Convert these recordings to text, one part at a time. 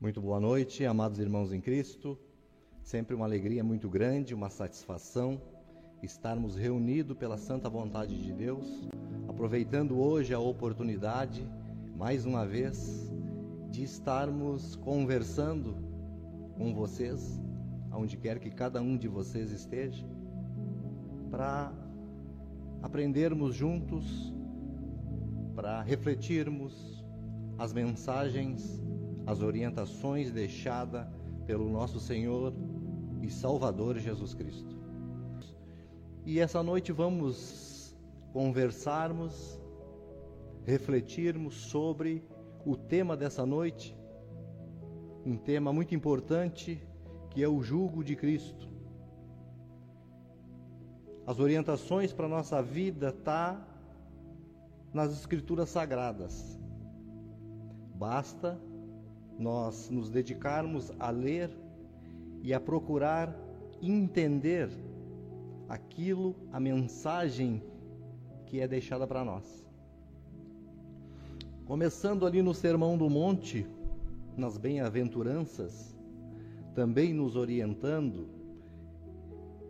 Muito boa noite, amados irmãos em Cristo. Sempre uma alegria muito grande, uma satisfação estarmos reunidos pela santa vontade de Deus, aproveitando hoje a oportunidade, mais uma vez, de estarmos conversando com vocês, aonde quer que cada um de vocês esteja, para aprendermos juntos, para refletirmos as mensagens as orientações deixadas pelo nosso Senhor e Salvador Jesus Cristo. E essa noite vamos conversarmos, refletirmos sobre o tema dessa noite, um tema muito importante que é o jugo de Cristo. As orientações para a nossa vida tá nas escrituras sagradas. Basta nós nos dedicarmos a ler e a procurar entender aquilo, a mensagem que é deixada para nós. Começando ali no Sermão do Monte, nas bem-aventuranças, também nos orientando,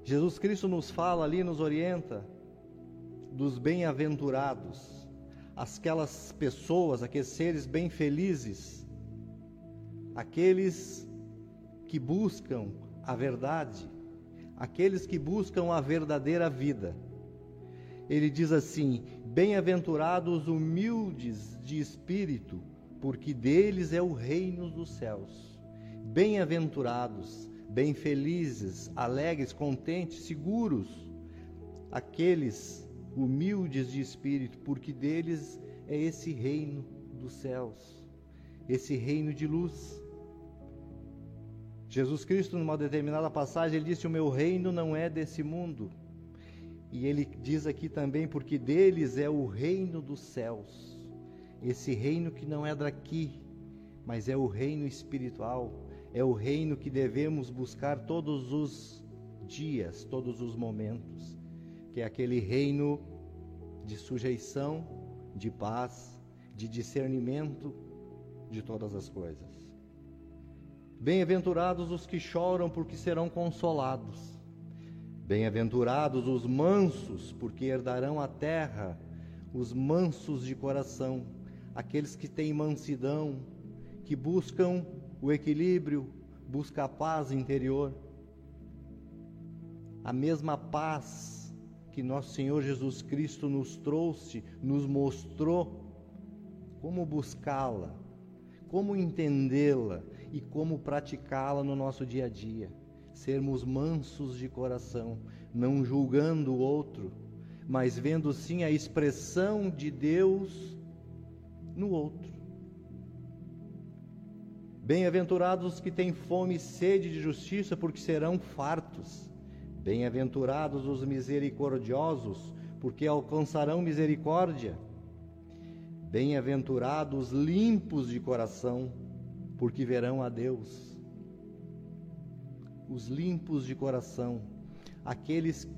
Jesus Cristo nos fala ali, nos orienta dos bem-aventurados, aquelas pessoas, aqueles seres bem felizes aqueles que buscam a verdade, aqueles que buscam a verdadeira vida. Ele diz assim: Bem-aventurados humildes de espírito, porque deles é o reino dos céus. Bem-aventurados, bem felizes, alegres, contentes, seguros, aqueles humildes de espírito, porque deles é esse reino dos céus, esse reino de luz. Jesus Cristo, numa determinada passagem, ele disse: O meu reino não é desse mundo. E ele diz aqui também: Porque deles é o reino dos céus. Esse reino que não é daqui, mas é o reino espiritual, é o reino que devemos buscar todos os dias, todos os momentos, que é aquele reino de sujeição, de paz, de discernimento de todas as coisas. Bem-aventurados os que choram, porque serão consolados. Bem-aventurados os mansos, porque herdarão a terra. Os mansos de coração, aqueles que têm mansidão, que buscam o equilíbrio, buscam a paz interior. A mesma paz que nosso Senhor Jesus Cristo nos trouxe, nos mostrou como buscá-la, como entendê-la e como praticá-la no nosso dia a dia. Sermos mansos de coração, não julgando o outro, mas vendo sim a expressão de Deus no outro. Bem-aventurados os que têm fome e sede de justiça, porque serão fartos. Bem-aventurados os misericordiosos, porque alcançarão misericórdia. Bem-aventurados limpos de coração, porque verão a Deus. Os limpos de coração, aqueles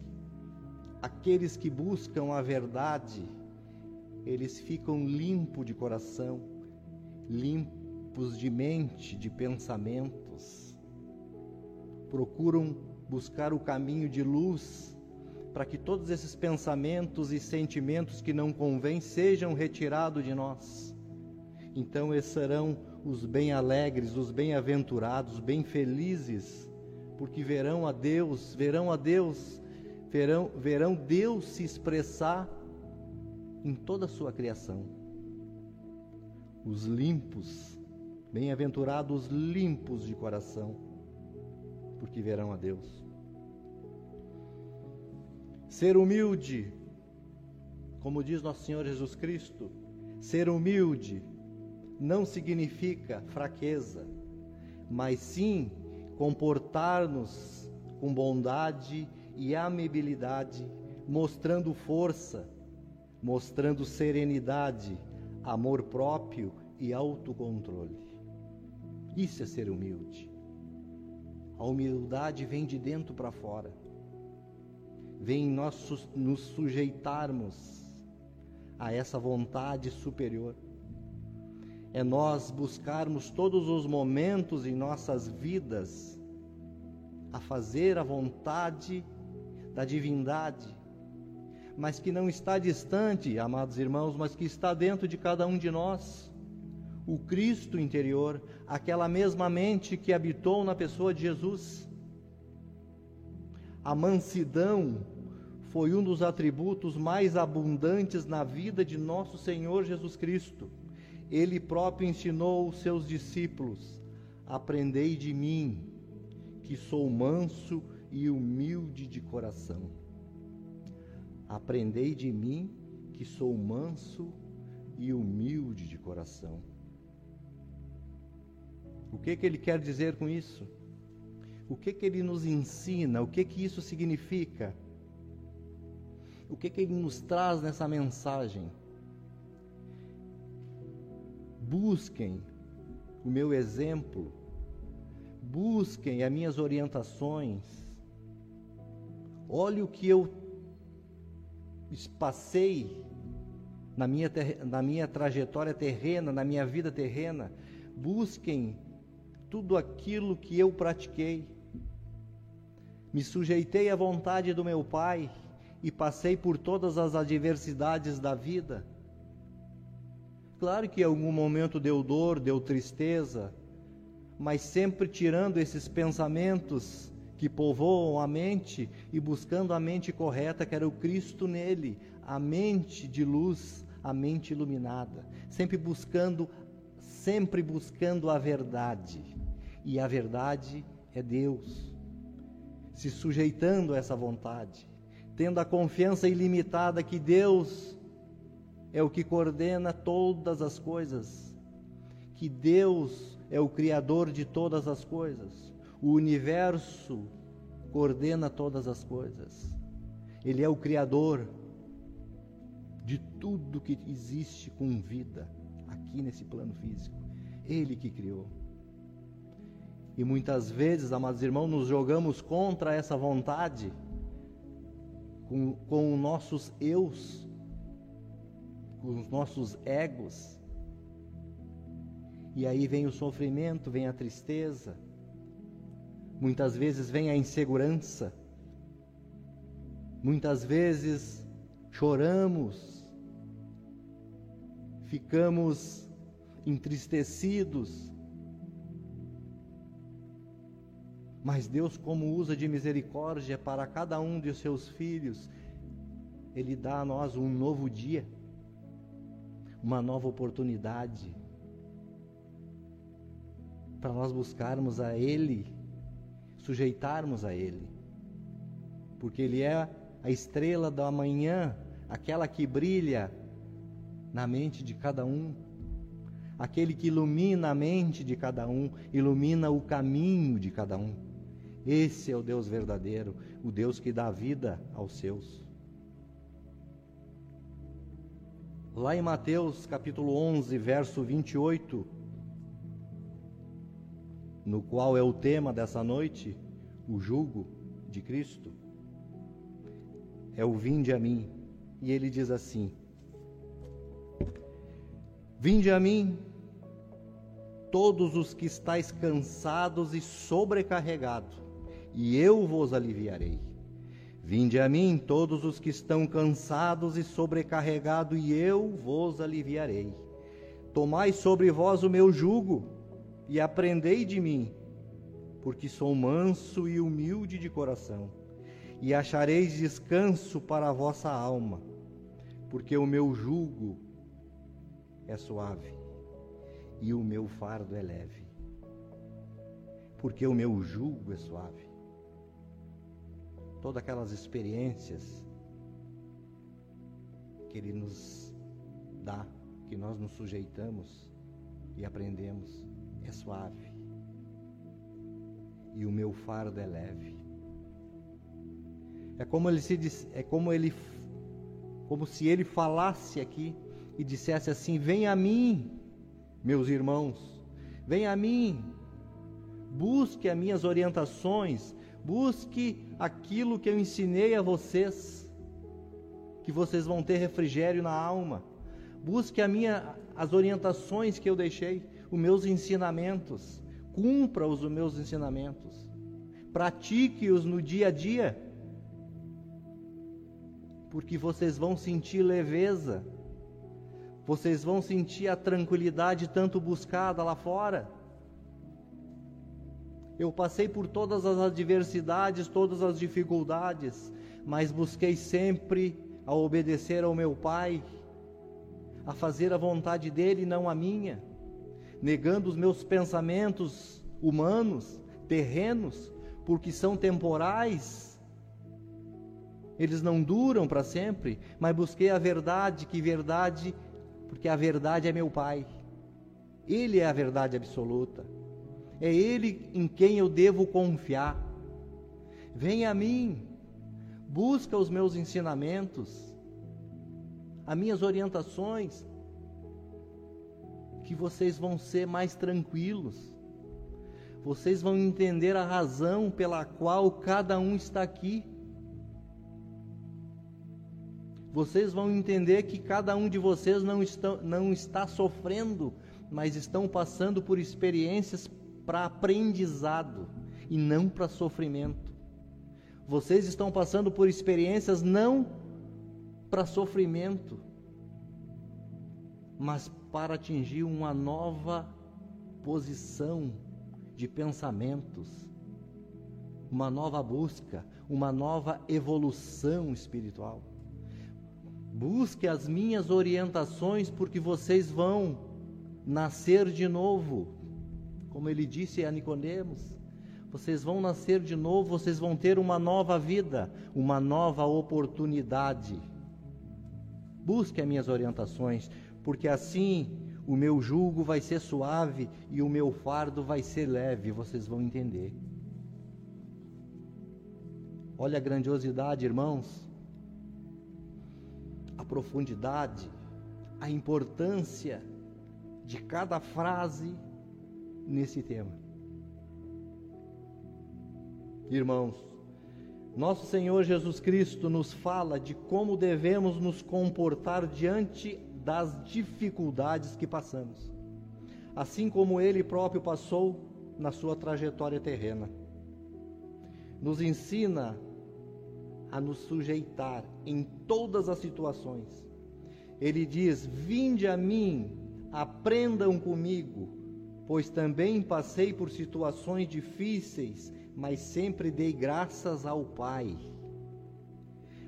aqueles que buscam a verdade, eles ficam limpos de coração, limpos de mente, de pensamentos. Procuram buscar o caminho de luz para que todos esses pensamentos e sentimentos que não convêm sejam retirados de nós. Então, esses serão os bem alegres, os bem-aventurados, bem felizes, porque verão a Deus, verão a Deus, verão, verão Deus se expressar em toda a sua criação. Os limpos, bem-aventurados limpos de coração, porque verão a Deus. Ser humilde, como diz nosso Senhor Jesus Cristo, ser humilde não significa fraqueza, mas sim comportar-nos com bondade e amabilidade, mostrando força, mostrando serenidade, amor próprio e autocontrole. Isso é ser humilde. A humildade vem de dentro para fora. Vem nós nos sujeitarmos a essa vontade superior é nós buscarmos todos os momentos em nossas vidas a fazer a vontade da divindade, mas que não está distante, amados irmãos, mas que está dentro de cada um de nós. O Cristo interior, aquela mesma mente que habitou na pessoa de Jesus. A mansidão foi um dos atributos mais abundantes na vida de nosso Senhor Jesus Cristo. Ele próprio ensinou os seus discípulos: Aprendei de mim, que sou manso e humilde de coração. Aprendei de mim, que sou manso e humilde de coração. O que, que ele quer dizer com isso? O que, que ele nos ensina? O que, que isso significa? O que, que ele nos traz nessa mensagem? Busquem o meu exemplo, busquem as minhas orientações. Olhe o que eu passei na minha, na minha trajetória terrena, na minha vida terrena. Busquem tudo aquilo que eu pratiquei. Me sujeitei à vontade do meu Pai e passei por todas as adversidades da vida. Claro que em algum momento deu dor, deu tristeza, mas sempre tirando esses pensamentos que povoam a mente e buscando a mente correta, que era o Cristo nele, a mente de luz, a mente iluminada, sempre buscando, sempre buscando a verdade. E a verdade é Deus se sujeitando a essa vontade, tendo a confiança ilimitada que Deus é o que coordena todas as coisas, que Deus é o Criador de todas as coisas, o universo coordena todas as coisas, Ele é o Criador de tudo que existe com vida aqui nesse plano físico, Ele que criou. E muitas vezes, amados irmãos, nos jogamos contra essa vontade, com, com os nossos eus, com os nossos egos. E aí vem o sofrimento, vem a tristeza, muitas vezes vem a insegurança, muitas vezes choramos, ficamos entristecidos, Mas Deus, como usa de misericórdia para cada um de seus filhos, Ele dá a nós um novo dia, uma nova oportunidade, para nós buscarmos a Ele, sujeitarmos a Ele, porque Ele é a estrela da manhã, aquela que brilha na mente de cada um, aquele que ilumina a mente de cada um, ilumina o caminho de cada um. Esse é o Deus verdadeiro, o Deus que dá vida aos seus. Lá em Mateus capítulo 11, verso 28, no qual é o tema dessa noite, o jugo de Cristo, é o vinde a mim. E ele diz assim: Vinde a mim, todos os que estáis cansados e sobrecarregados, e eu vos aliviarei. Vinde a mim todos os que estão cansados e sobrecarregados, e eu vos aliviarei. Tomai sobre vós o meu jugo e aprendei de mim, porque sou manso e humilde de coração, e achareis descanso para a vossa alma, porque o meu jugo é suave e o meu fardo é leve. Porque o meu jugo é suave todas aquelas experiências que Ele nos dá, que nós nos sujeitamos e aprendemos, é suave. E o meu fardo é leve. É como ele se é como ele como se ele falasse aqui e dissesse assim: "Vem a mim, meus irmãos, vem a mim. Busque as minhas orientações, Busque aquilo que eu ensinei a vocês, que vocês vão ter refrigério na alma. Busque a minha, as orientações que eu deixei, os meus ensinamentos. Cumpra os meus ensinamentos. Pratique-os no dia a dia. Porque vocês vão sentir leveza. Vocês vão sentir a tranquilidade tanto buscada lá fora. Eu passei por todas as adversidades, todas as dificuldades, mas busquei sempre a obedecer ao meu Pai, a fazer a vontade dele, não a minha, negando os meus pensamentos humanos, terrenos, porque são temporais. Eles não duram para sempre, mas busquei a verdade, que verdade, porque a verdade é meu Pai. Ele é a verdade absoluta. É Ele em quem eu devo confiar. Venha a mim, busca os meus ensinamentos, as minhas orientações, que vocês vão ser mais tranquilos. Vocês vão entender a razão pela qual cada um está aqui. Vocês vão entender que cada um de vocês não, estão, não está sofrendo, mas estão passando por experiências para aprendizado e não para sofrimento. Vocês estão passando por experiências não para sofrimento, mas para atingir uma nova posição de pensamentos, uma nova busca, uma nova evolução espiritual. Busque as minhas orientações, porque vocês vão nascer de novo como ele disse a Nicodemos, vocês vão nascer de novo, vocês vão ter uma nova vida, uma nova oportunidade. Busque as minhas orientações, porque assim o meu jugo vai ser suave e o meu fardo vai ser leve, vocês vão entender. Olha a grandiosidade, irmãos, a profundidade, a importância de cada frase nesse tema. Irmãos, nosso Senhor Jesus Cristo nos fala de como devemos nos comportar diante das dificuldades que passamos, assim como ele próprio passou na sua trajetória terrena. Nos ensina a nos sujeitar em todas as situações. Ele diz: Vinde a mim, aprendam comigo, pois também passei por situações difíceis, mas sempre dei graças ao Pai.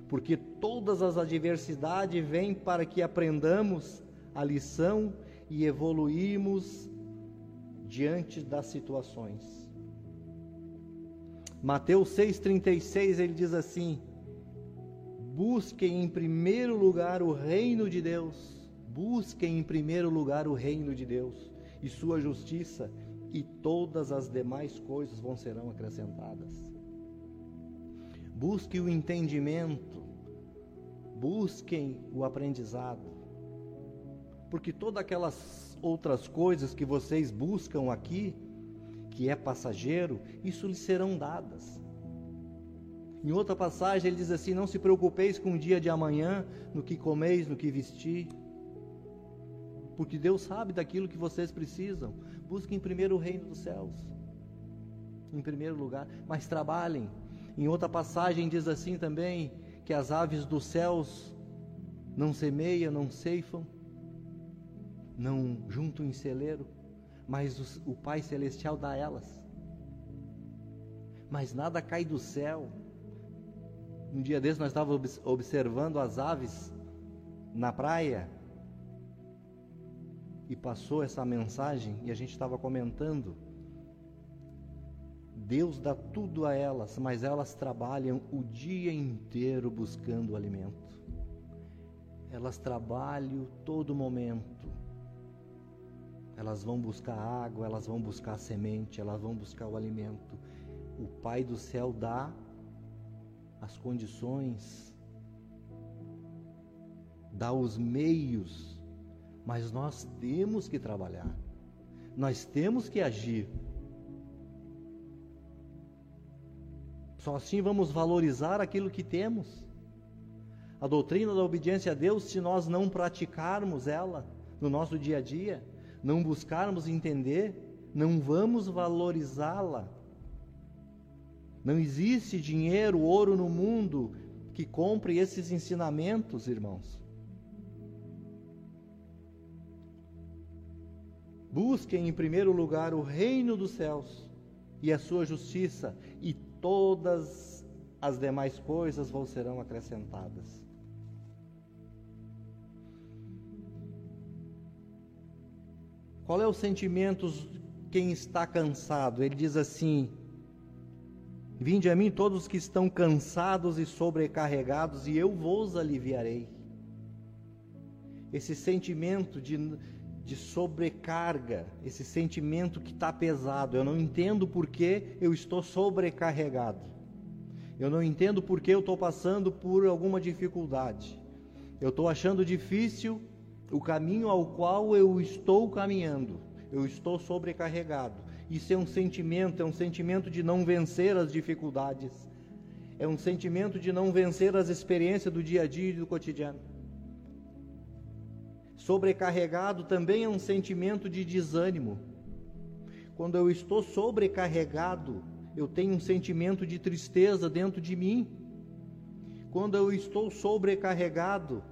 Porque todas as adversidades vêm para que aprendamos a lição e evoluímos diante das situações. Mateus 6,36 ele diz assim: Busquem em primeiro lugar o reino de Deus, busquem em primeiro lugar o reino de Deus e sua justiça, e todas as demais coisas vão serão acrescentadas. Busque o entendimento, busquem o aprendizado, porque todas aquelas outras coisas que vocês buscam aqui, que é passageiro, isso lhes serão dadas. Em outra passagem ele diz assim: Não se preocupeis com o dia de amanhã, no que comeis, no que vestir porque Deus sabe daquilo que vocês precisam. Busquem primeiro o reino dos céus, em primeiro lugar, mas trabalhem. Em outra passagem diz assim também que as aves dos céus não semeiam, não ceifam, não juntam em celeiro, mas o, o Pai Celestial dá elas. Mas nada cai do céu. Um dia desses nós estávamos observando as aves na praia e passou essa mensagem e a gente estava comentando. Deus dá tudo a elas, mas elas trabalham o dia inteiro buscando alimento. Elas trabalham todo momento. Elas vão buscar água, elas vão buscar semente, elas vão buscar o alimento. O Pai do céu dá as condições, dá os meios mas nós temos que trabalhar, nós temos que agir. Só assim vamos valorizar aquilo que temos. A doutrina da obediência a Deus, se nós não praticarmos ela, no nosso dia a dia, não buscarmos entender, não vamos valorizá-la. Não existe dinheiro, ouro no mundo que compre esses ensinamentos, irmãos. Busquem em primeiro lugar o reino dos céus e a sua justiça, e todas as demais coisas vos serão acrescentadas. Qual é o sentimento quem está cansado? Ele diz assim: Vinde a mim todos que estão cansados e sobrecarregados, e eu vos aliviarei. Esse sentimento de, de sobrecarga, esse sentimento que está pesado, eu não entendo por que eu estou sobrecarregado. Eu não entendo por que eu estou passando por alguma dificuldade. Eu estou achando difícil o caminho ao qual eu estou caminhando. Eu estou sobrecarregado. Isso é um sentimento, é um sentimento de não vencer as dificuldades. É um sentimento de não vencer as experiências do dia a dia e do cotidiano. Sobrecarregado também é um sentimento de desânimo. Quando eu estou sobrecarregado, eu tenho um sentimento de tristeza dentro de mim. Quando eu estou sobrecarregado,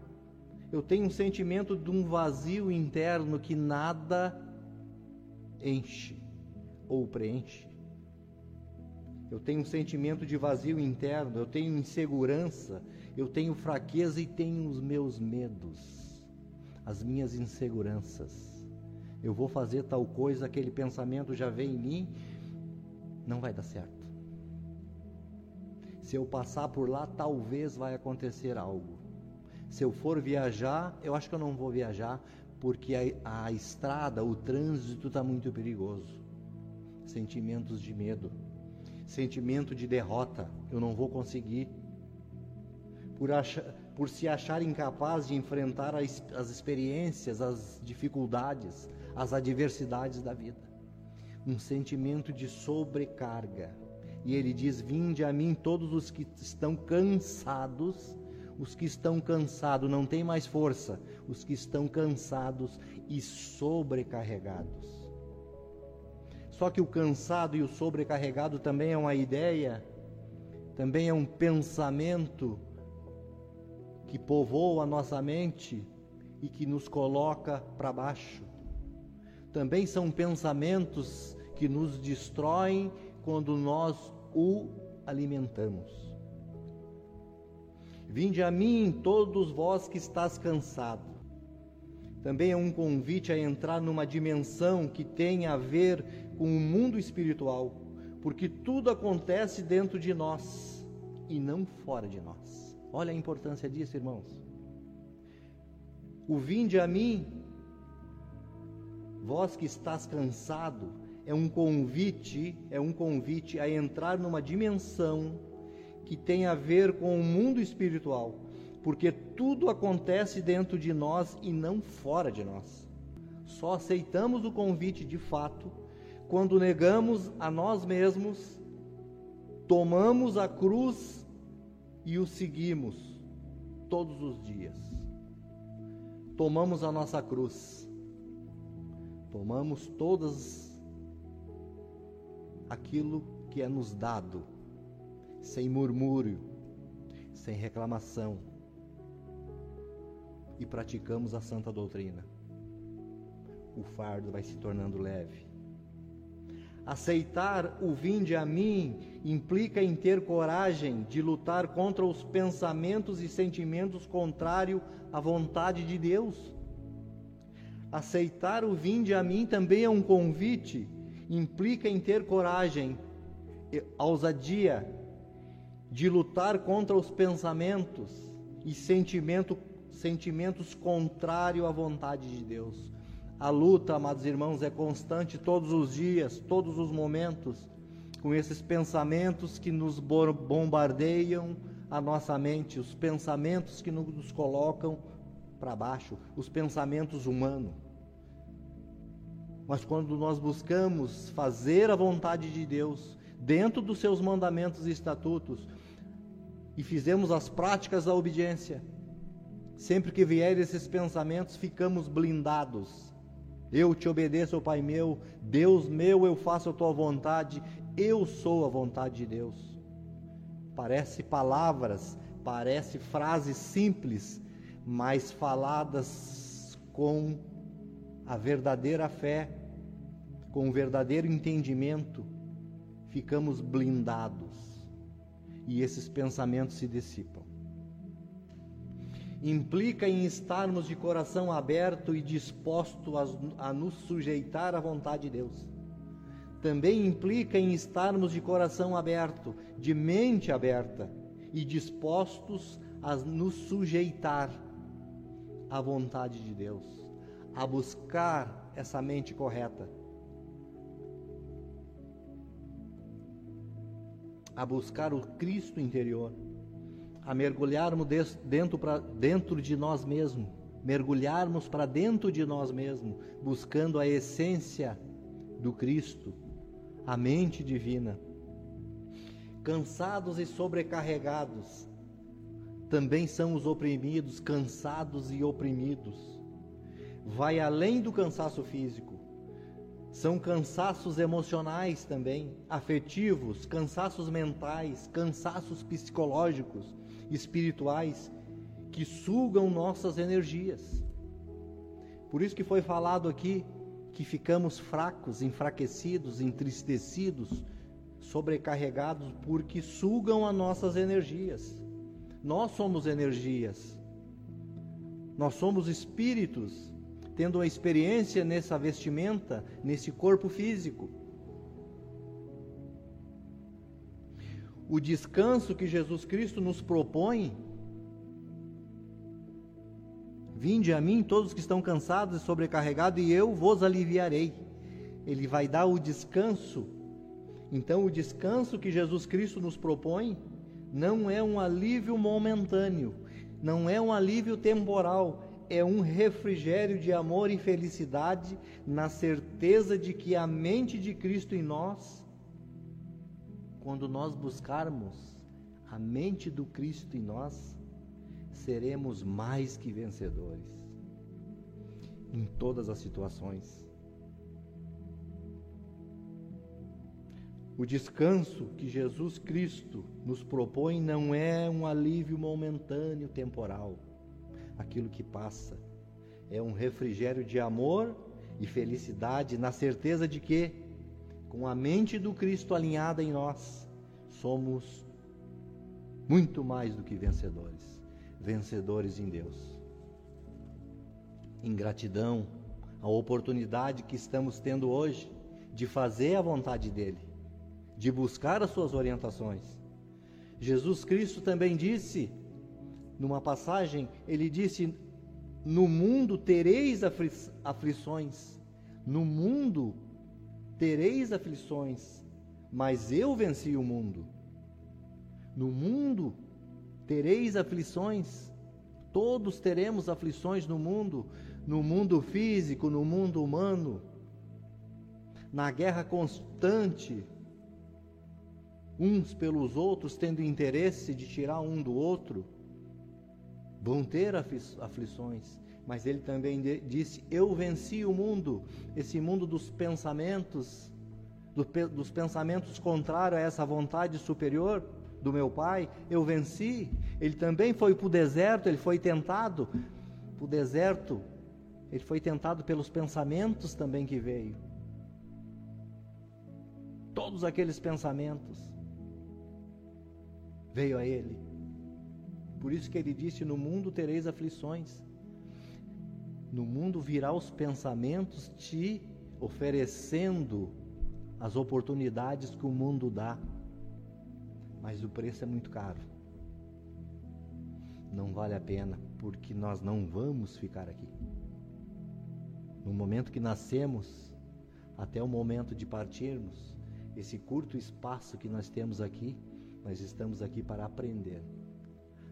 eu tenho um sentimento de um vazio interno que nada enche ou preenche. Eu tenho um sentimento de vazio interno, eu tenho insegurança, eu tenho fraqueza e tenho os meus medos, as minhas inseguranças. Eu vou fazer tal coisa, aquele pensamento já vem em mim, não vai dar certo. Se eu passar por lá, talvez vai acontecer algo. Se eu for viajar, eu acho que eu não vou viajar, porque a, a estrada, o trânsito está muito perigoso sentimentos de medo, sentimento de derrota, eu não vou conseguir. Por, achar, por se achar incapaz de enfrentar as, as experiências, as dificuldades, as adversidades da vida. Um sentimento de sobrecarga. E ele diz: Vinde a mim todos os que estão cansados, os que estão cansados, não têm mais força, os que estão cansados e sobrecarregados só que o cansado e o sobrecarregado também é uma ideia, também é um pensamento que povoa a nossa mente e que nos coloca para baixo. Também são pensamentos que nos destroem quando nós o alimentamos. Vinde a mim, todos vós que estás cansado. Também é um convite a entrar numa dimensão que tem a ver com o mundo espiritual, porque tudo acontece dentro de nós e não fora de nós. Olha a importância disso, irmãos. O vinde a mim, vós que estás cansado, é um convite, é um convite a entrar numa dimensão que tem a ver com o mundo espiritual, porque tudo acontece dentro de nós e não fora de nós. Só aceitamos o convite de fato quando negamos a nós mesmos, tomamos a cruz e o seguimos todos os dias. Tomamos a nossa cruz, tomamos todas aquilo que é nos dado, sem murmúrio, sem reclamação, e praticamos a santa doutrina. O fardo vai se tornando leve Aceitar o vinde a mim implica em ter coragem de lutar contra os pensamentos e sentimentos contrários à vontade de Deus. Aceitar o vinde a mim também é um convite, implica em ter coragem, ousadia de lutar contra os pensamentos e sentimento, sentimentos contrários à vontade de Deus. A luta, amados irmãos, é constante todos os dias, todos os momentos, com esses pensamentos que nos bombardeiam a nossa mente, os pensamentos que nos colocam para baixo, os pensamentos humanos. Mas quando nós buscamos fazer a vontade de Deus, dentro dos seus mandamentos e estatutos, e fizemos as práticas da obediência, Sempre que vierem esses pensamentos, ficamos blindados. Eu te obedeço, Pai meu, Deus meu, eu faço a tua vontade, eu sou a vontade de Deus. Parece palavras, parece frases simples, mas faladas com a verdadeira fé, com o verdadeiro entendimento, ficamos blindados e esses pensamentos se dissipam implica em estarmos de coração aberto e disposto a, a, nos sujeitar à vontade de Deus. Também implica em estarmos de coração aberto, de mente aberta e dispostos a nos sujeitar à vontade de Deus, a buscar essa mente correta. A buscar o Cristo interior a mergulharmos dentro, pra, dentro de nós mesmos, mergulharmos para dentro de nós mesmos, buscando a essência do Cristo, a mente divina. Cansados e sobrecarregados, também são os oprimidos, cansados e oprimidos. Vai além do cansaço físico. São cansaços emocionais também, afetivos, cansaços mentais, cansaços psicológicos, espirituais que sugam nossas energias. Por isso que foi falado aqui que ficamos fracos, enfraquecidos, entristecidos, sobrecarregados porque sugam as nossas energias. Nós somos energias. Nós somos espíritos tendo uma experiência nessa vestimenta, nesse corpo físico. o descanso que Jesus Cristo nos propõe. Vinde a mim todos que estão cansados e sobrecarregados, e eu vos aliviarei. Ele vai dar o descanso. Então, o descanso que Jesus Cristo nos propõe não é um alívio momentâneo, não é um alívio temporal, é um refrigério de amor e felicidade na certeza de que a mente de Cristo em nós quando nós buscarmos a mente do Cristo em nós, seremos mais que vencedores em todas as situações. O descanso que Jesus Cristo nos propõe não é um alívio momentâneo, temporal, aquilo que passa. É um refrigério de amor e felicidade na certeza de que com a mente do Cristo alinhada em nós, somos muito mais do que vencedores, vencedores em Deus. Em gratidão à oportunidade que estamos tendo hoje de fazer a vontade dEle, de buscar as suas orientações. Jesus Cristo também disse, numa passagem, ele disse: No mundo tereis afli aflições, no mundo tereis aflições, mas eu venci o mundo. No mundo tereis aflições, todos teremos aflições no mundo, no mundo físico, no mundo humano, na guerra constante, uns pelos outros, tendo interesse de tirar um do outro, vão ter aflições. Mas ele também disse: Eu venci o mundo, esse mundo dos pensamentos, do, dos pensamentos contrários a essa vontade superior do meu Pai, eu venci. Ele também foi para o deserto, ele foi tentado para o deserto, ele foi tentado pelos pensamentos também que veio. Todos aqueles pensamentos veio a ele. Por isso que ele disse: No mundo tereis aflições. No mundo virá os pensamentos te oferecendo as oportunidades que o mundo dá, mas o preço é muito caro. Não vale a pena, porque nós não vamos ficar aqui. No momento que nascemos, até o momento de partirmos, esse curto espaço que nós temos aqui, nós estamos aqui para aprender.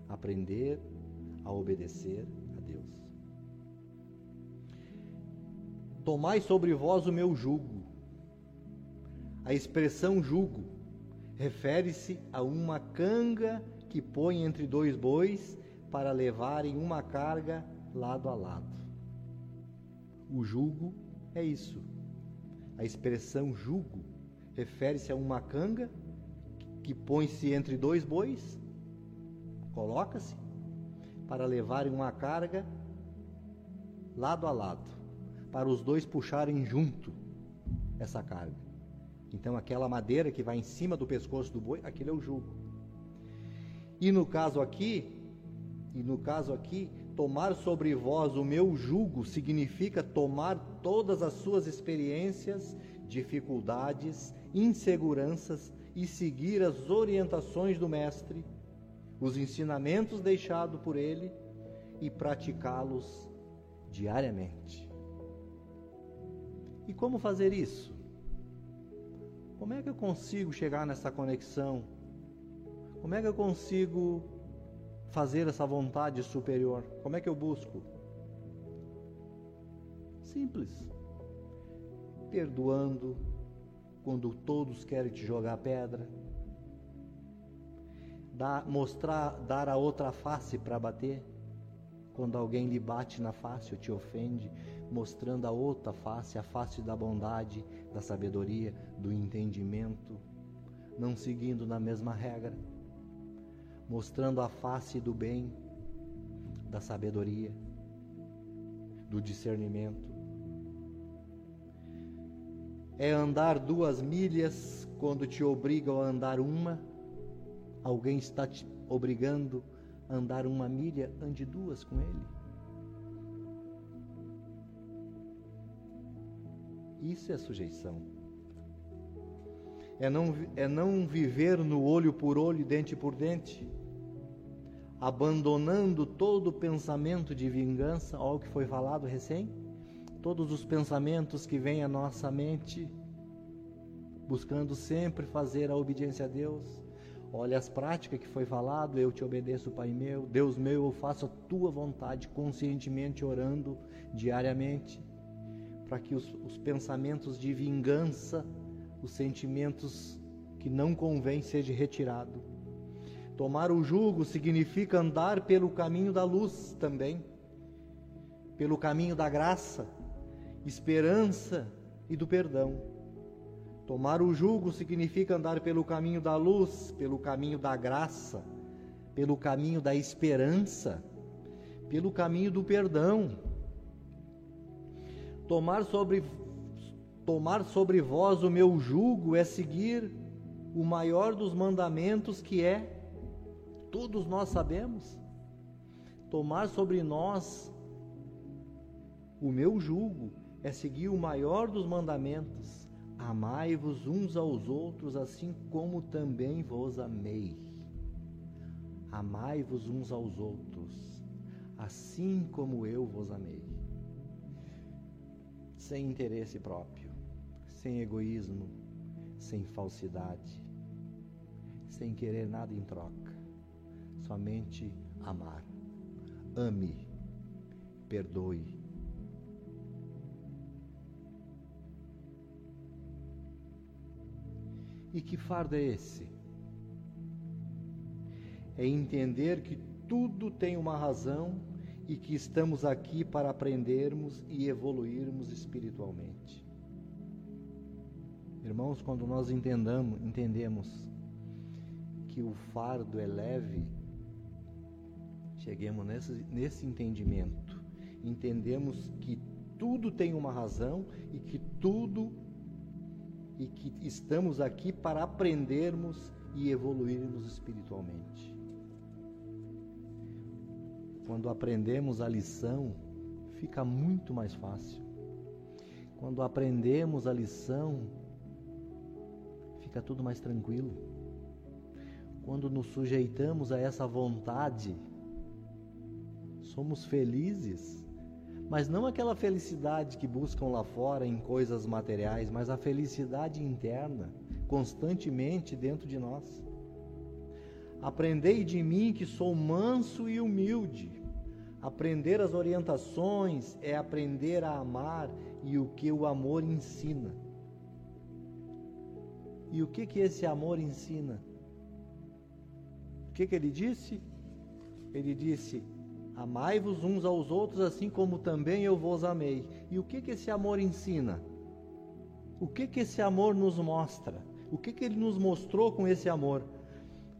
Aprender a obedecer a Deus. Tomai sobre vós o meu jugo. A expressão jugo refere-se a uma canga que põe entre dois bois para levarem uma carga lado a lado. O jugo é isso. A expressão jugo refere-se a uma canga que põe-se entre dois bois, coloca-se para levarem uma carga lado a lado, para os dois puxarem junto essa carga. Então aquela madeira que vai em cima do pescoço do boi, aquele é o jugo. E no caso aqui, e no caso aqui, tomar sobre vós o meu jugo significa tomar todas as suas experiências, dificuldades, inseguranças e seguir as orientações do Mestre, os ensinamentos deixados por ele e praticá-los diariamente. E como fazer isso? Como é que eu consigo chegar nessa conexão? Como é que eu consigo fazer essa vontade superior? Como é que eu busco? Simples. Perdoando quando todos querem te jogar pedra. Mostrar, dar a outra face para bater. Quando alguém lhe bate na face ou te ofende, mostrando a outra face, a face da bondade, da sabedoria, do entendimento, não seguindo na mesma regra mostrando a face do bem, da sabedoria, do discernimento. É andar duas milhas quando te obrigam a andar uma. Alguém está te obrigando a andar uma milha, ande duas com ele. Isso é sujeição. É não, é não viver no olho por olho, dente por dente abandonando todo pensamento de vingança, olha o que foi falado recém, todos os pensamentos que vêm à nossa mente, buscando sempre fazer a obediência a Deus. Olha as práticas que foi falado, eu te obedeço, Pai meu, Deus meu, eu faço a tua vontade, conscientemente orando diariamente, para que os, os pensamentos de vingança, os sentimentos que não convém sejam retirados Tomar o jugo significa andar pelo caminho da luz também, pelo caminho da graça, esperança e do perdão. Tomar o jugo significa andar pelo caminho da luz, pelo caminho da graça, pelo caminho da esperança, pelo caminho do perdão. Tomar sobre tomar sobre vós o meu jugo é seguir o maior dos mandamentos que é todos nós sabemos, tomar sobre nós o meu jugo é seguir o maior dos mandamentos: amai-vos uns aos outros, assim como também vos amei. Amai-vos uns aos outros, assim como eu vos amei. Sem interesse próprio, sem egoísmo, sem falsidade, sem querer nada em troca somente amar. Ame, perdoe. E que fardo é esse? É entender que tudo tem uma razão e que estamos aqui para aprendermos e evoluirmos espiritualmente. Irmãos, quando nós entendamos, entendemos que o fardo é leve, Cheguemos nesse, nesse entendimento. Entendemos que tudo tem uma razão e que tudo e que estamos aqui para aprendermos e evoluirmos espiritualmente. Quando aprendemos a lição, fica muito mais fácil. Quando aprendemos a lição, fica tudo mais tranquilo. Quando nos sujeitamos a essa vontade somos felizes, mas não aquela felicidade que buscam lá fora em coisas materiais, mas a felicidade interna, constantemente dentro de nós. Aprendei de mim que sou manso e humilde. Aprender as orientações é aprender a amar e o que o amor ensina. E o que que esse amor ensina? O que que ele disse? Ele disse: Amai-vos uns aos outros, assim como também eu vos amei. E o que, que esse amor ensina? O que, que esse amor nos mostra? O que, que ele nos mostrou com esse amor?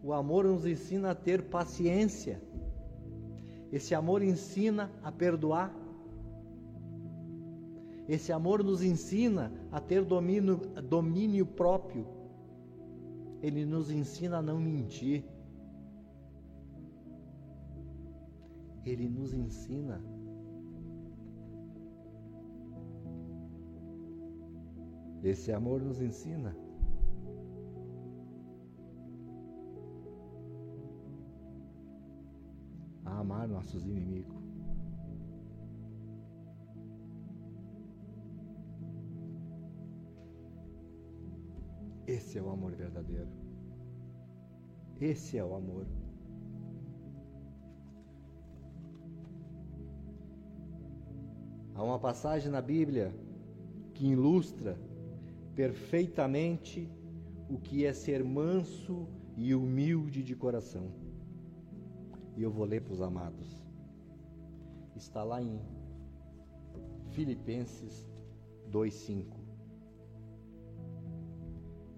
O amor nos ensina a ter paciência. Esse amor ensina a perdoar. Esse amor nos ensina a ter domínio, domínio próprio. Ele nos ensina a não mentir. Ele nos ensina Esse amor nos ensina a amar nossos inimigos. Esse é o amor verdadeiro. Esse é o amor. Há uma passagem na Bíblia que ilustra perfeitamente o que é ser manso e humilde de coração. E eu vou ler para os amados. Está lá em Filipenses 2:5.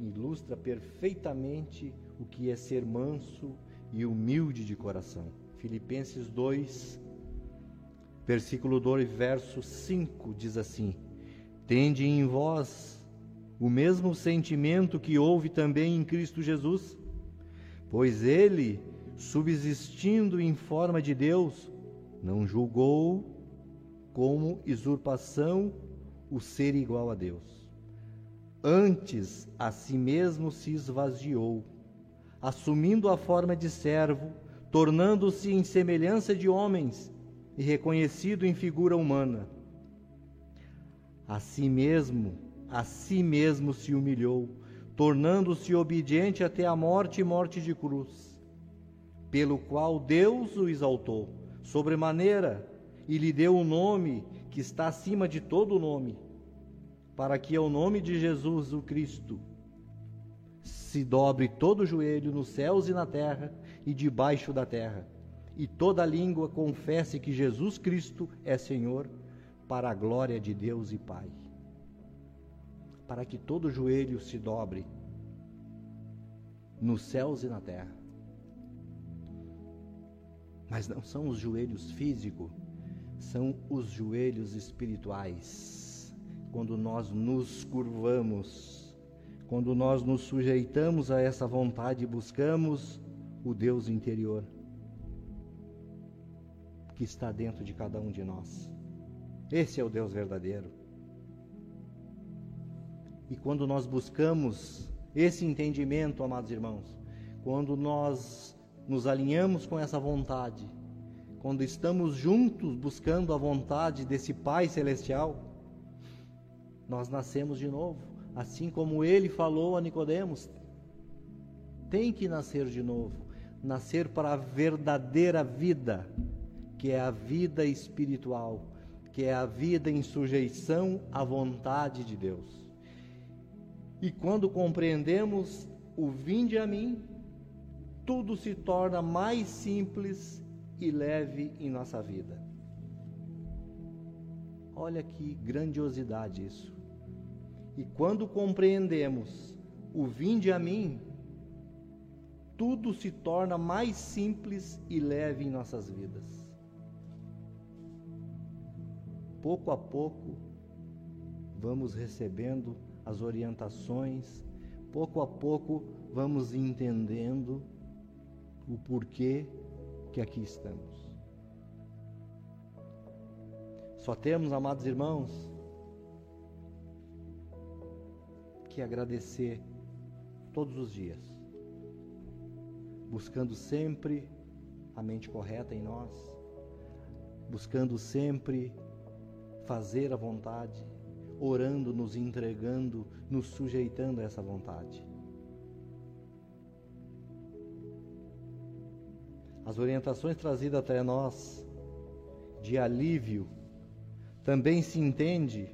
Ilustra perfeitamente o que é ser manso e humilde de coração. Filipenses 2 versículo 2, verso 5 diz assim: Tende em vós o mesmo sentimento que houve também em Cristo Jesus, pois ele, subsistindo em forma de Deus, não julgou como usurpação o ser igual a Deus. Antes, a si mesmo se esvaziou, assumindo a forma de servo, tornando-se em semelhança de homens e reconhecido em figura humana. A si mesmo a si mesmo se humilhou, tornando-se obediente até a morte e morte de cruz, pelo qual Deus o exaltou sobremaneira e lhe deu o um nome que está acima de todo nome, para que ao nome de Jesus o Cristo se dobre todo joelho nos céus e na terra e debaixo da terra, e toda língua confesse que Jesus Cristo é Senhor, para a glória de Deus e Pai para que todo joelho se dobre nos céus e na terra. Mas não são os joelhos físicos, são os joelhos espirituais. Quando nós nos curvamos, quando nós nos sujeitamos a essa vontade e buscamos o Deus interior que está dentro de cada um de nós. Esse é o Deus verdadeiro. E quando nós buscamos esse entendimento, amados irmãos, quando nós nos alinhamos com essa vontade, quando estamos juntos buscando a vontade desse Pai celestial, nós nascemos de novo, assim como ele falou a Nicodemos. Tem que nascer de novo, nascer para a verdadeira vida, que é a vida espiritual, que é a vida em sujeição à vontade de Deus. E quando compreendemos o vinde a mim, tudo se torna mais simples e leve em nossa vida. Olha que grandiosidade isso. E quando compreendemos o vinde a mim, tudo se torna mais simples e leve em nossas vidas. Pouco a pouco, vamos recebendo as orientações, pouco a pouco vamos entendendo o porquê que aqui estamos. Só temos, amados irmãos, que agradecer todos os dias, buscando sempre a mente correta em nós, buscando sempre fazer a vontade orando, nos entregando, nos sujeitando a essa vontade. As orientações trazidas até nós de alívio também se entende,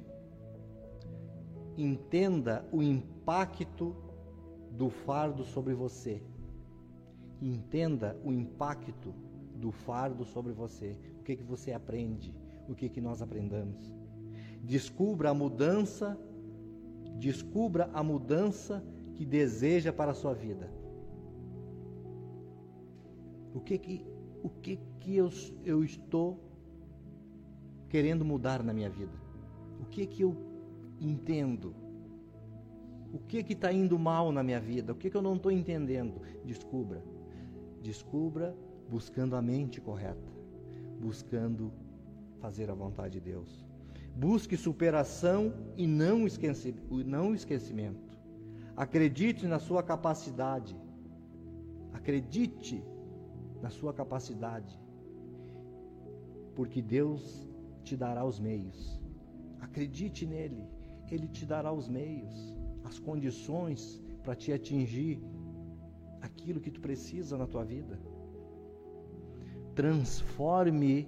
entenda o impacto do fardo sobre você. Entenda o impacto do fardo sobre você. O que que você aprende? O que que nós aprendamos? Descubra a mudança, descubra a mudança que deseja para a sua vida. O que que o que que eu, eu estou querendo mudar na minha vida? O que que eu entendo? O que que está indo mal na minha vida? O que que eu não estou entendendo? Descubra. Descubra buscando a mente correta, buscando fazer a vontade de Deus. Busque superação e não, esqueci, não esquecimento. Acredite na sua capacidade. Acredite na sua capacidade. Porque Deus te dará os meios. Acredite nele. Ele te dará os meios, as condições para te atingir aquilo que tu precisa na tua vida. Transforme,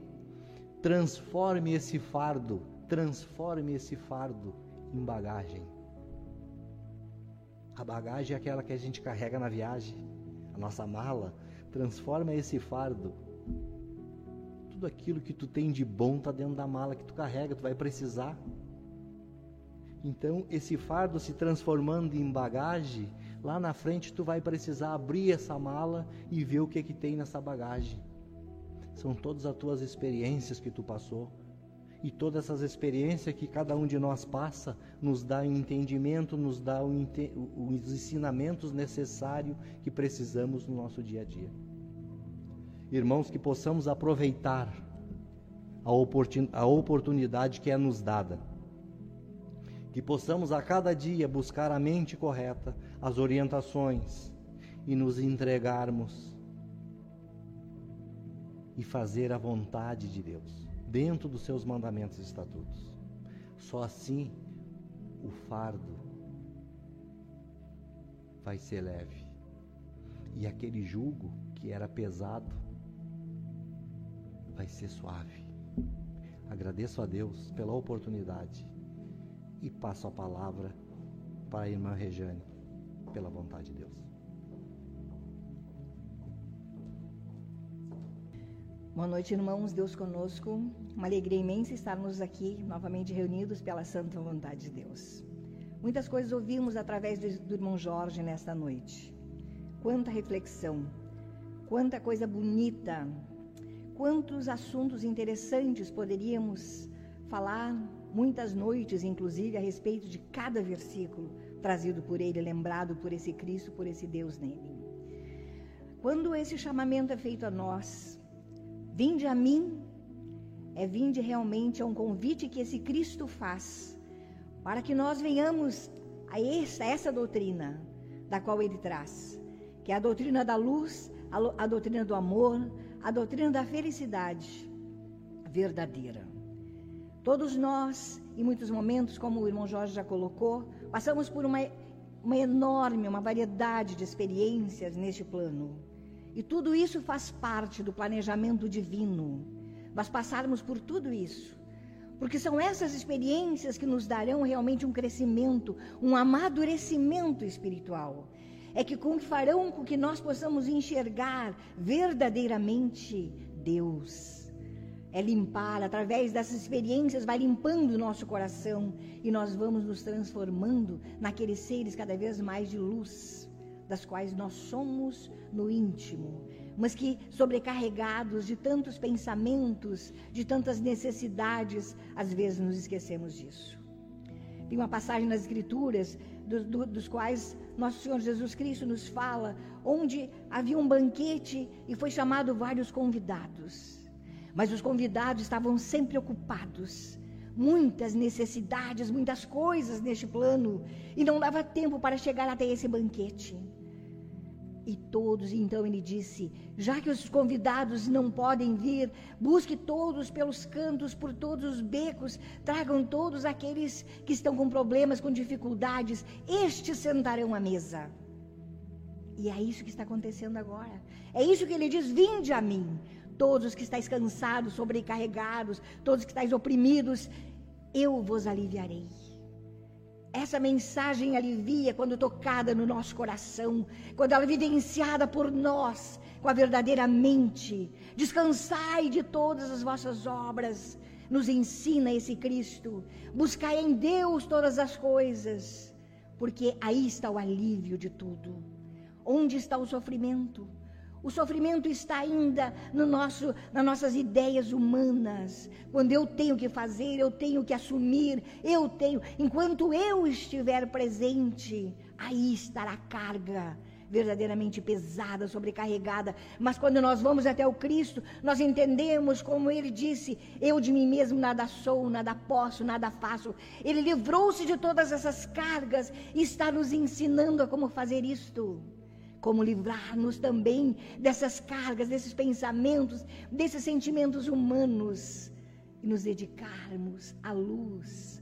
transforme esse fardo, transforme esse fardo em bagagem. A bagagem é aquela que a gente carrega na viagem, a nossa mala. Transforma esse fardo. Tudo aquilo que tu tem de bom está dentro da mala que tu carrega, tu vai precisar. Então, esse fardo se transformando em bagagem, lá na frente tu vai precisar abrir essa mala e ver o que que tem nessa bagagem. São todas as tuas experiências que tu passou. E todas essas experiências que cada um de nós passa nos dá entendimento, nos dá os ensinamentos necessários que precisamos no nosso dia a dia. Irmãos, que possamos aproveitar a, oportun, a oportunidade que é nos dada que possamos a cada dia buscar a mente correta, as orientações e nos entregarmos e fazer a vontade de Deus dentro dos seus mandamentos e estatutos. Só assim o fardo vai ser leve e aquele jugo que era pesado vai ser suave. Agradeço a Deus pela oportunidade e passo a palavra para a irmã Rejane, pela vontade de Deus. Boa noite, irmãos. Deus conosco. Uma alegria imensa estarmos aqui novamente reunidos pela santa vontade de Deus. Muitas coisas ouvimos através do, irmão Jorge nesta noite. Quanta reflexão, quanta coisa bonita, quantos assuntos interessantes poderíamos falar muitas noites, inclusive, a respeito de cada versículo trazido por ele, lembrado por esse Cristo, por esse Deus nele. Quando esse chamamento é feito a nós, vinde a mim, é vinde realmente a um convite que esse Cristo faz, para que nós venhamos a essa, a essa doutrina da qual ele traz, que é a doutrina da luz, a, a doutrina do amor, a doutrina da felicidade verdadeira. Todos nós, em muitos momentos, como o irmão Jorge já colocou, passamos por uma, uma enorme, uma variedade de experiências neste plano. E tudo isso faz parte do planejamento divino. Nós passarmos por tudo isso. Porque são essas experiências que nos darão realmente um crescimento, um amadurecimento espiritual. É que farão com que nós possamos enxergar verdadeiramente Deus é limpar, através dessas experiências, vai limpando o nosso coração e nós vamos nos transformando naqueles seres cada vez mais de luz, das quais nós somos no íntimo, mas que sobrecarregados de tantos pensamentos, de tantas necessidades, às vezes nos esquecemos disso. Tem uma passagem nas Escrituras do, do, dos quais nosso Senhor Jesus Cristo nos fala, onde havia um banquete e foi chamado vários convidados. Mas os convidados estavam sempre ocupados. Muitas necessidades, muitas coisas neste plano. E não dava tempo para chegar até esse banquete. E todos, então ele disse: já que os convidados não podem vir, busque todos pelos cantos, por todos os becos, tragam todos aqueles que estão com problemas, com dificuldades, estes sentarão à mesa. E é isso que está acontecendo agora. É isso que ele diz: vinde a mim todos que estáis cansados, sobrecarregados, todos que estáis oprimidos, eu vos aliviarei. Essa mensagem alivia quando tocada no nosso coração, quando ela é evidenciada por nós com a verdadeira mente. Descansai de todas as vossas obras, nos ensina esse Cristo. Buscai em Deus todas as coisas, porque aí está o alívio de tudo. Onde está o sofrimento? O sofrimento está ainda no nosso, nas nossas ideias humanas. Quando eu tenho que fazer, eu tenho que assumir, eu tenho. Enquanto eu estiver presente, aí estará a carga verdadeiramente pesada, sobrecarregada. Mas quando nós vamos até o Cristo, nós entendemos como ele disse: Eu de mim mesmo nada sou, nada posso, nada faço. Ele livrou-se de todas essas cargas e está nos ensinando a como fazer isto como livrar-nos também dessas cargas, desses pensamentos, desses sentimentos humanos e nos dedicarmos à luz,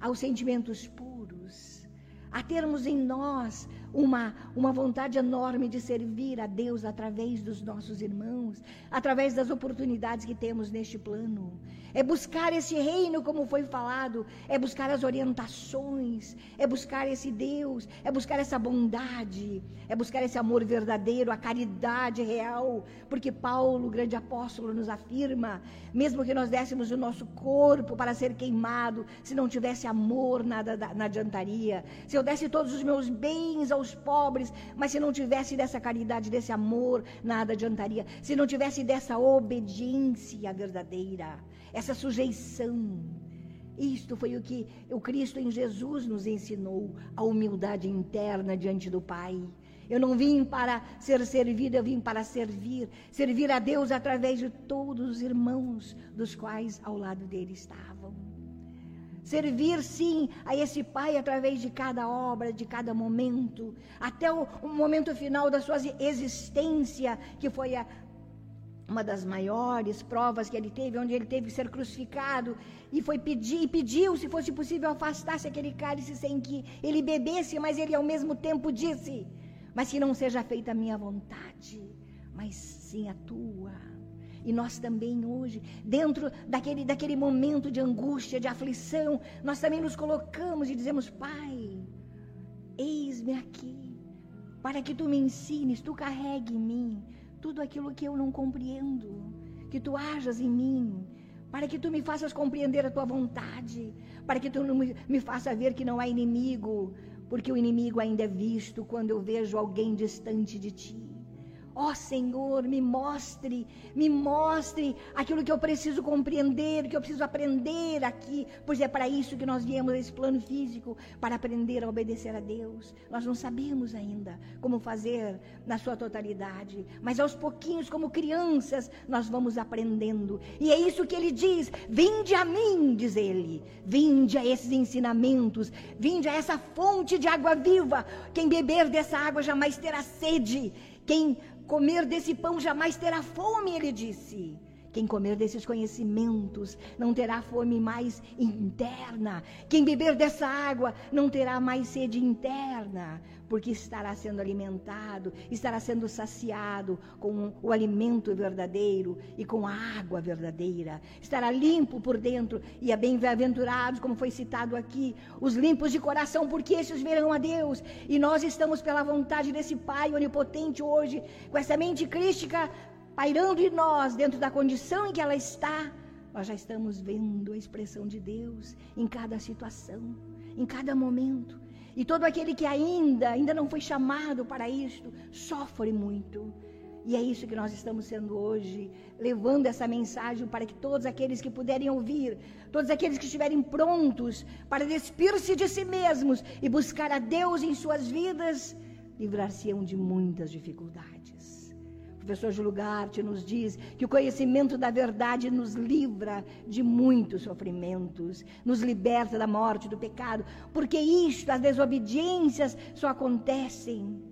aos sentimentos puros, a termos em nós uma, uma vontade enorme de servir a Deus através dos nossos irmãos, através das oportunidades que temos neste plano. É buscar esse reino, como foi falado, é buscar as orientações, é buscar esse Deus, é buscar essa bondade, é buscar esse amor verdadeiro, a caridade real, porque Paulo, grande apóstolo, nos afirma: mesmo que nós dessemos o nosso corpo para ser queimado, se não tivesse amor, nada, nada adiantaria. Se eu desse todos os meus bens aos aos pobres, mas se não tivesse dessa caridade, desse amor, nada adiantaria. Se não tivesse dessa obediência verdadeira, essa sujeição. Isto foi o que o Cristo em Jesus nos ensinou, a humildade interna diante do Pai. Eu não vim para ser servido, eu vim para servir. Servir a Deus através de todos os irmãos dos quais ao lado dele estavam. Servir, sim, a esse Pai através de cada obra, de cada momento, até o, o momento final da sua existência, que foi a, uma das maiores provas que ele teve, onde ele teve que ser crucificado e foi pedir e pediu, se fosse possível, afastasse aquele cálice sem que ele bebesse, mas ele ao mesmo tempo disse: Mas que não seja feita a minha vontade, mas sim a tua. E nós também hoje, dentro daquele, daquele momento de angústia, de aflição, nós também nos colocamos e dizemos: Pai, eis-me aqui, para que tu me ensines, tu carregue em mim tudo aquilo que eu não compreendo, que tu hajas em mim, para que tu me faças compreender a tua vontade, para que tu me, me faça ver que não há inimigo, porque o inimigo ainda é visto quando eu vejo alguém distante de ti. Ó oh, Senhor, me mostre, me mostre aquilo que eu preciso compreender, que eu preciso aprender aqui, pois é para isso que nós viemos a esse plano físico, para aprender a obedecer a Deus. Nós não sabemos ainda como fazer na sua totalidade, mas aos pouquinhos, como crianças, nós vamos aprendendo. E é isso que ele diz: vinde a mim, diz ele, vinde a esses ensinamentos, vinde a essa fonte de água viva. Quem beber dessa água jamais terá sede. Quem comer desse pão jamais terá fome, ele disse. Quem comer desses conhecimentos não terá fome mais interna. Quem beber dessa água não terá mais sede interna, porque estará sendo alimentado, estará sendo saciado com o alimento verdadeiro e com a água verdadeira. Estará limpo por dentro e é bem-aventurados, como foi citado aqui, os limpos de coração, porque estes verão a Deus. E nós estamos pela vontade desse Pai onipotente hoje, com essa mente crística pairando em nós, dentro da condição em que ela está, nós já estamos vendo a expressão de Deus em cada situação, em cada momento. E todo aquele que ainda, ainda não foi chamado para isto, sofre muito. E é isso que nós estamos sendo hoje, levando essa mensagem para que todos aqueles que puderem ouvir, todos aqueles que estiverem prontos para despir-se de si mesmos e buscar a Deus em suas vidas, livrar-se-ão de muitas dificuldades professor Júlio Garte nos diz que o conhecimento da verdade nos livra de muitos sofrimentos, nos liberta da morte, do pecado, porque isto, as desobediências, só acontecem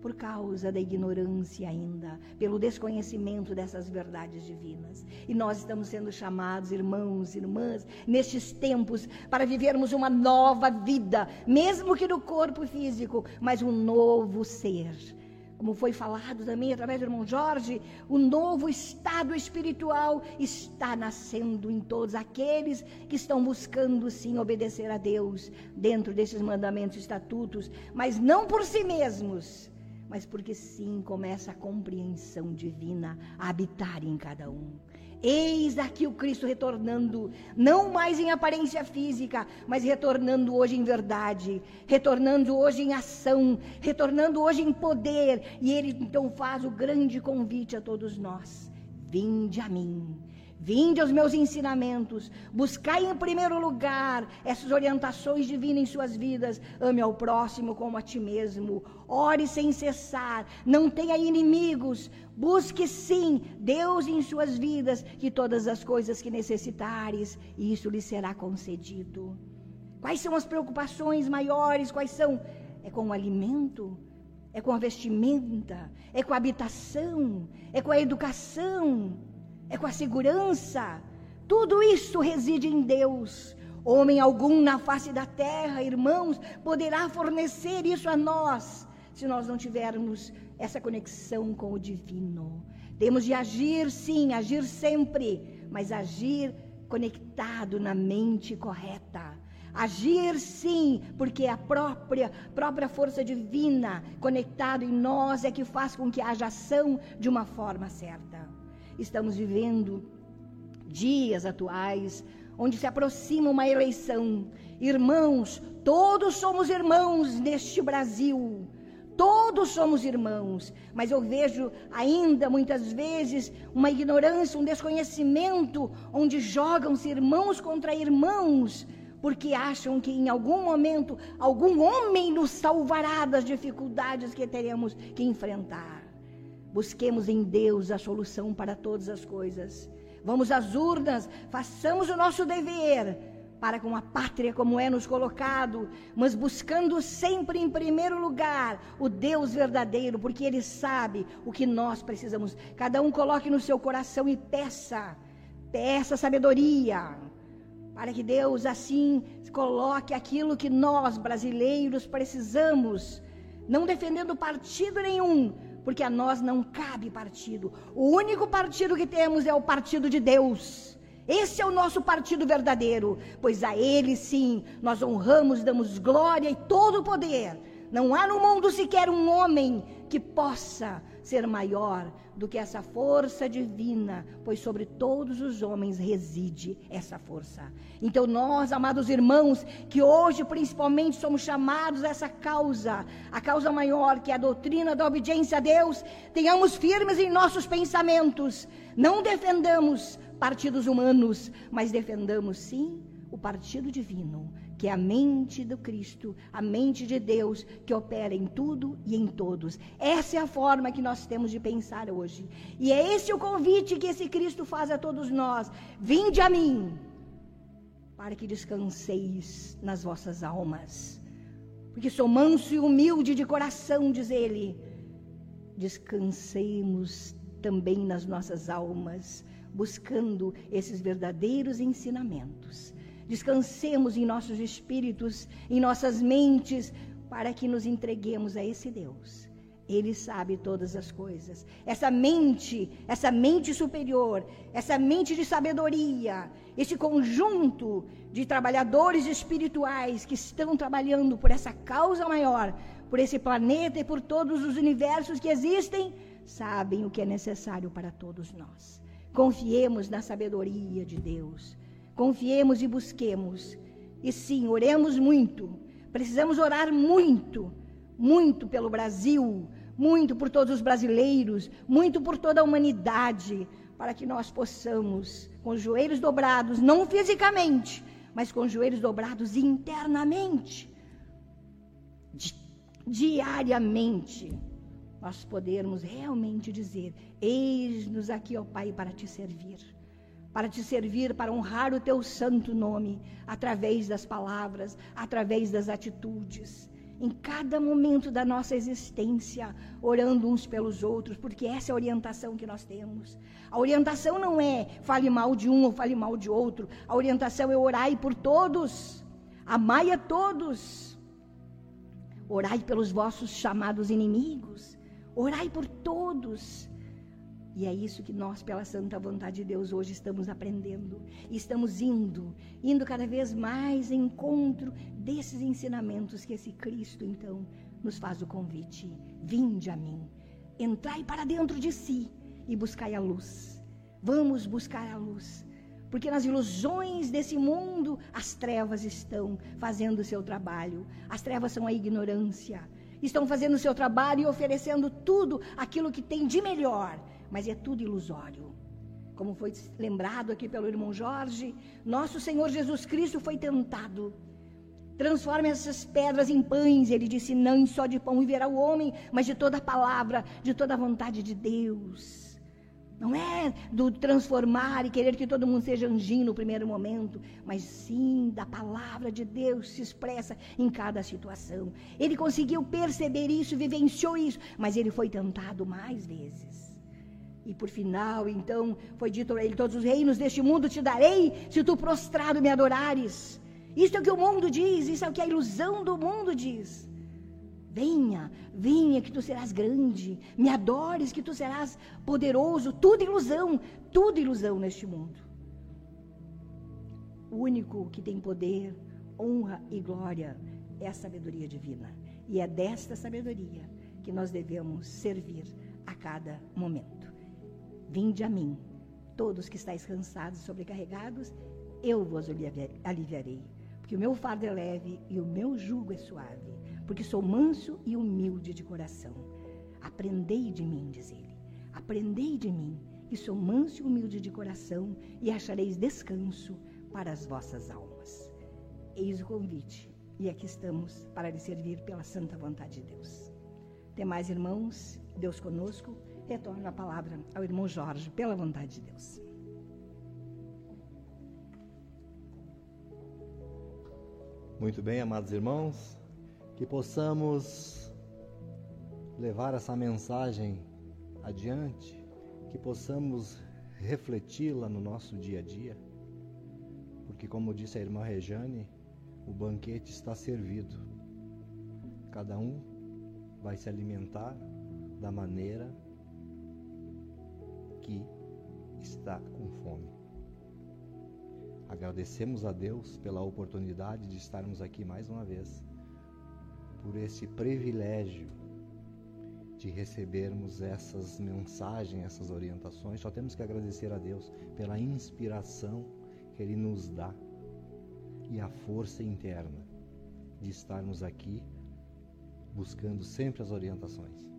por causa da ignorância ainda, pelo desconhecimento dessas verdades divinas. E nós estamos sendo chamados, irmãos irmãs, nestes tempos, para vivermos uma nova vida, mesmo que no corpo físico, mas um novo ser como foi falado também através do irmão Jorge, o novo estado espiritual está nascendo em todos aqueles que estão buscando sim obedecer a Deus dentro desses mandamentos e estatutos, mas não por si mesmos, mas porque sim começa a compreensão divina a habitar em cada um. Eis aqui o Cristo retornando, não mais em aparência física, mas retornando hoje em verdade, retornando hoje em ação, retornando hoje em poder. E ele então faz o grande convite a todos nós: vinde a mim Vinde aos meus ensinamentos, buscai em primeiro lugar essas orientações divinas em suas vidas. Ame ao próximo como a ti mesmo. Ore sem cessar. Não tenha inimigos. Busque sim Deus em suas vidas e todas as coisas que necessitares, e isso lhe será concedido. Quais são as preocupações maiores? Quais são? É com o alimento? É com a vestimenta? É com a habitação? É com a educação? é com a segurança. Tudo isso reside em Deus. Homem algum na face da terra, irmãos, poderá fornecer isso a nós, se nós não tivermos essa conexão com o divino. Temos de agir, sim, agir sempre, mas agir conectado na mente correta. Agir sim, porque a própria própria força divina conectada em nós é que faz com que haja ação de uma forma certa. Estamos vivendo dias atuais onde se aproxima uma eleição. Irmãos, todos somos irmãos neste Brasil. Todos somos irmãos, mas eu vejo ainda muitas vezes uma ignorância, um desconhecimento, onde jogam-se irmãos contra irmãos, porque acham que em algum momento algum homem nos salvará das dificuldades que teremos que enfrentar. Busquemos em Deus a solução para todas as coisas. Vamos às urnas, façamos o nosso dever para com a pátria como é nos colocado, mas buscando sempre em primeiro lugar o Deus verdadeiro, porque Ele sabe o que nós precisamos. Cada um coloque no seu coração e peça, peça sabedoria, para que Deus assim coloque aquilo que nós brasileiros precisamos, não defendendo partido nenhum, porque a nós não cabe partido. O único partido que temos é o partido de Deus. Esse é o nosso partido verdadeiro, pois a Ele sim nós honramos, damos glória e todo o poder. Não há no mundo sequer um homem que possa ser maior do que essa força divina, pois sobre todos os homens reside essa força. Então, nós, amados irmãos, que hoje principalmente somos chamados a essa causa, a causa maior, que é a doutrina da obediência a Deus, tenhamos firmes em nossos pensamentos, não defendamos partidos humanos, mas defendamos sim o partido divino que é a mente do Cristo, a mente de Deus que opera em tudo e em todos. Essa é a forma que nós temos de pensar hoje. E é esse o convite que esse Cristo faz a todos nós: vinde a mim, para que descanseis nas vossas almas. Porque sou manso e humilde de coração, diz ele. Descansemos também nas nossas almas, buscando esses verdadeiros ensinamentos Descansemos em nossos espíritos, em nossas mentes, para que nos entreguemos a esse Deus. Ele sabe todas as coisas. Essa mente, essa mente superior, essa mente de sabedoria, esse conjunto de trabalhadores espirituais que estão trabalhando por essa causa maior, por esse planeta e por todos os universos que existem, sabem o que é necessário para todos nós. Confiemos na sabedoria de Deus. Confiemos e busquemos. E sim, oremos muito. Precisamos orar muito, muito pelo Brasil, muito por todos os brasileiros, muito por toda a humanidade, para que nós possamos, com os joelhos dobrados, não fisicamente, mas com os joelhos dobrados internamente, di diariamente, nós podermos realmente dizer: Eis-nos aqui, ó Pai, para te servir para te servir, para honrar o teu santo nome, através das palavras, através das atitudes. Em cada momento da nossa existência, orando uns pelos outros, porque essa é a orientação que nós temos. A orientação não é fale mal de um ou fale mal de outro. A orientação é orai por todos, amai a todos, orai pelos vossos chamados inimigos, Orai por todos. E é isso que nós, pela santa vontade de Deus, hoje estamos aprendendo. Estamos indo, indo cada vez mais em encontro desses ensinamentos que esse Cristo, então, nos faz o convite. Vinde a mim, entrai para dentro de si e buscai a luz. Vamos buscar a luz. Porque nas ilusões desse mundo, as trevas estão fazendo o seu trabalho. As trevas são a ignorância. Estão fazendo o seu trabalho e oferecendo tudo aquilo que tem de melhor mas é tudo ilusório. Como foi lembrado aqui pelo irmão Jorge, nosso Senhor Jesus Cristo foi tentado. Transforme essas pedras em pães. Ele disse: Não só de pão viverá o homem, mas de toda a palavra, de toda a vontade de Deus. Não é do transformar e querer que todo mundo seja anjinho no primeiro momento, mas sim da palavra de Deus se expressa em cada situação. Ele conseguiu perceber isso, vivenciou isso, mas ele foi tentado mais vezes. E por final, então, foi dito a ele: Todos os reinos deste mundo te darei, se tu prostrado me adorares. Isso é o que o mundo diz, isso é o que a ilusão do mundo diz. Venha, venha que tu serás grande, me adores que tu serás poderoso, tudo ilusão, tudo ilusão neste mundo. O único que tem poder, honra e glória é a sabedoria divina. E é desta sabedoria que nós devemos servir a cada momento. Vinde a mim, todos que estáis cansados e sobrecarregados, eu vos aliviarei. Porque o meu fardo é leve e o meu jugo é suave. Porque sou manso e humilde de coração. Aprendei de mim, diz ele. Aprendei de mim, que sou manso e humilde de coração, e achareis descanso para as vossas almas. Eis o convite, e aqui estamos para lhe servir pela santa vontade de Deus. Tem mais irmãos, Deus conosco retorno a palavra ao irmão Jorge, pela vontade de Deus. Muito bem, amados irmãos, que possamos levar essa mensagem adiante, que possamos refleti-la no nosso dia a dia, porque, como disse a irmã Rejane, o banquete está servido. Cada um vai se alimentar da maneira que está com fome. Agradecemos a Deus pela oportunidade de estarmos aqui mais uma vez, por esse privilégio de recebermos essas mensagens, essas orientações. Só temos que agradecer a Deus pela inspiração que Ele nos dá e a força interna de estarmos aqui buscando sempre as orientações.